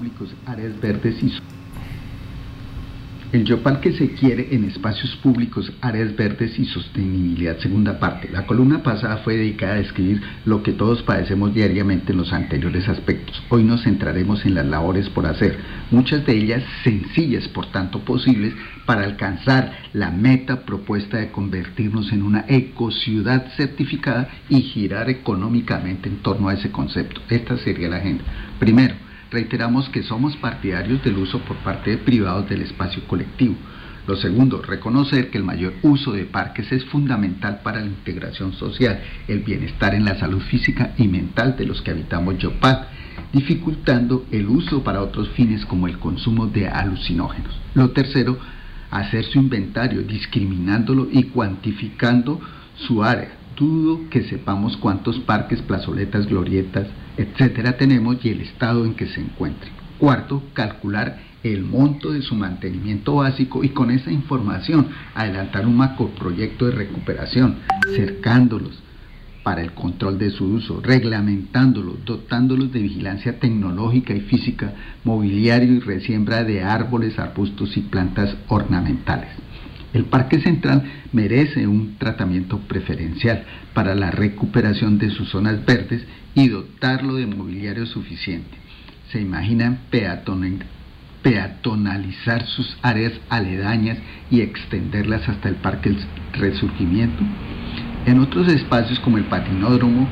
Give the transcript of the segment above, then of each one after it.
públicos, áreas verdes y el Yopal que se quiere en espacios públicos, áreas verdes y sostenibilidad. Segunda parte. La columna pasada fue dedicada a describir lo que todos padecemos diariamente en los anteriores aspectos. Hoy nos centraremos en las labores por hacer, muchas de ellas sencillas, por tanto posibles, para alcanzar la meta propuesta de convertirnos en una ecociudad certificada y girar económicamente en torno a ese concepto. Esta sería la agenda. Primero, reiteramos que somos partidarios del uso por parte de privados del espacio colectivo. Lo segundo, reconocer que el mayor uso de parques es fundamental para la integración social, el bienestar en la salud física y mental de los que habitamos Yopal, dificultando el uso para otros fines como el consumo de alucinógenos. Lo tercero, hacer su inventario, discriminándolo y cuantificando su área. Dudo que sepamos cuántos parques, plazoletas, glorietas, etcétera tenemos y el estado en que se encuentre. Cuarto, calcular el monto de su mantenimiento básico y con esa información adelantar un macroproyecto de recuperación, cercándolos para el control de su uso, reglamentándolos, dotándolos de vigilancia tecnológica y física, mobiliario y resiembra de árboles, arbustos y plantas ornamentales. El Parque Central merece un tratamiento preferencial para la recuperación de sus zonas verdes y dotarlo de mobiliario suficiente. ¿Se imaginan peatonalizar sus áreas aledañas y extenderlas hasta el Parque Resurgimiento? En otros espacios como el patinódromo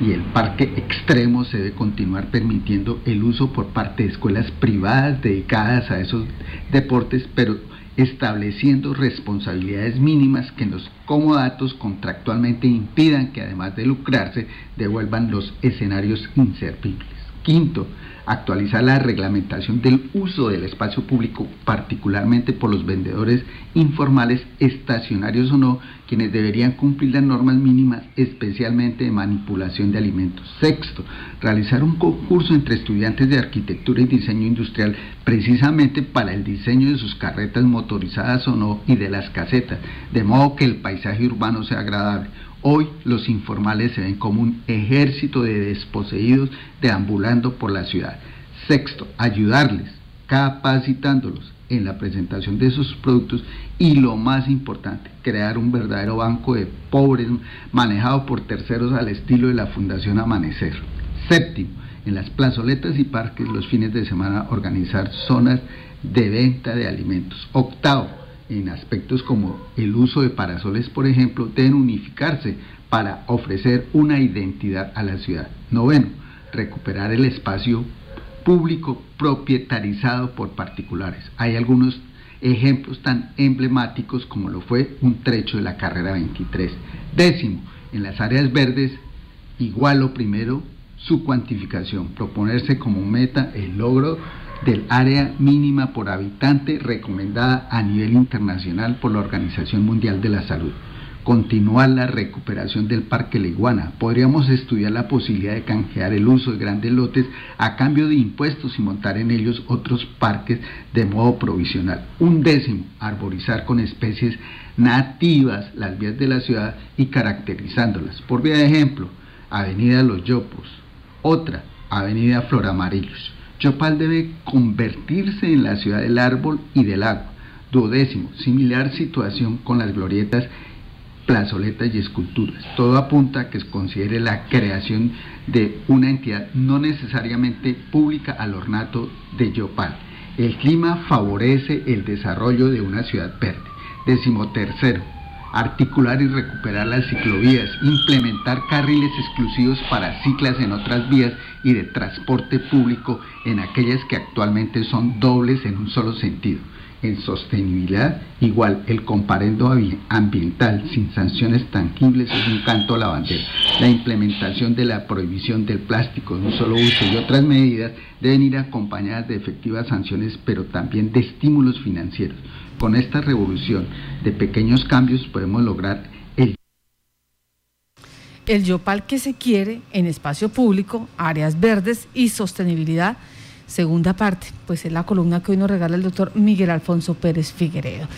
y el parque extremo se debe continuar permitiendo el uso por parte de escuelas privadas dedicadas a esos deportes, pero estableciendo responsabilidades mínimas que los comodatos contractualmente impidan que además de lucrarse devuelvan los escenarios inservibles. Quinto, actualizar la reglamentación del uso del espacio público, particularmente por los vendedores informales, estacionarios o no, quienes deberían cumplir las normas mínimas, especialmente de manipulación de alimentos. Sexto, realizar un concurso entre estudiantes de arquitectura y diseño industrial, precisamente para el diseño de sus carretas motorizadas o no y de las casetas, de modo que el paisaje urbano sea agradable. Hoy los informales se ven como un ejército de desposeídos deambulando por la ciudad. Sexto, ayudarles, capacitándolos en la presentación de sus productos y lo más importante, crear un verdadero banco de pobres manejado por terceros al estilo de la Fundación Amanecer. Séptimo, en las plazoletas y parques los fines de semana organizar zonas de venta de alimentos. Octavo, en aspectos como el uso de parasoles, por ejemplo, deben unificarse para ofrecer una identidad a la ciudad. Noveno, recuperar el espacio público propietarizado por particulares. Hay algunos ejemplos tan emblemáticos como lo fue un trecho de la carrera 23. Décimo, en las áreas verdes, igual lo primero, su cuantificación, proponerse como meta el logro del área mínima por habitante recomendada a nivel internacional por la Organización Mundial de la Salud. Continuar la recuperación del Parque Leguana. Podríamos estudiar la posibilidad de canjear el uso de grandes lotes a cambio de impuestos y montar en ellos otros parques de modo provisional. Un décimo, arborizar con especies nativas las vías de la ciudad y caracterizándolas. Por vía de ejemplo, Avenida Los Yopos. Otra, Avenida Floramarillos Chopal debe convertirse en la ciudad del árbol y del agua. Duodécimo, similar situación con las glorietas, plazoletas y esculturas. Todo apunta a que se considere la creación de una entidad no necesariamente pública al ornato de Yopal. El clima favorece el desarrollo de una ciudad verde. Décimo tercero, articular y recuperar las ciclovías, implementar carriles exclusivos para ciclas en otras vías y de transporte público en aquellas que actualmente son dobles en un solo sentido. En sostenibilidad, igual el comparendo ambiental sin sanciones tangibles es un canto a la bandera. La implementación de la prohibición del plástico de un solo uso y otras medidas deben ir acompañadas de efectivas sanciones, pero también de estímulos financieros. Con esta revolución de pequeños cambios podemos lograr el... El Yopal que se quiere en espacio público, áreas verdes y sostenibilidad. Segunda parte, pues es la columna que hoy nos regala el doctor Miguel Alfonso Pérez Figueredo.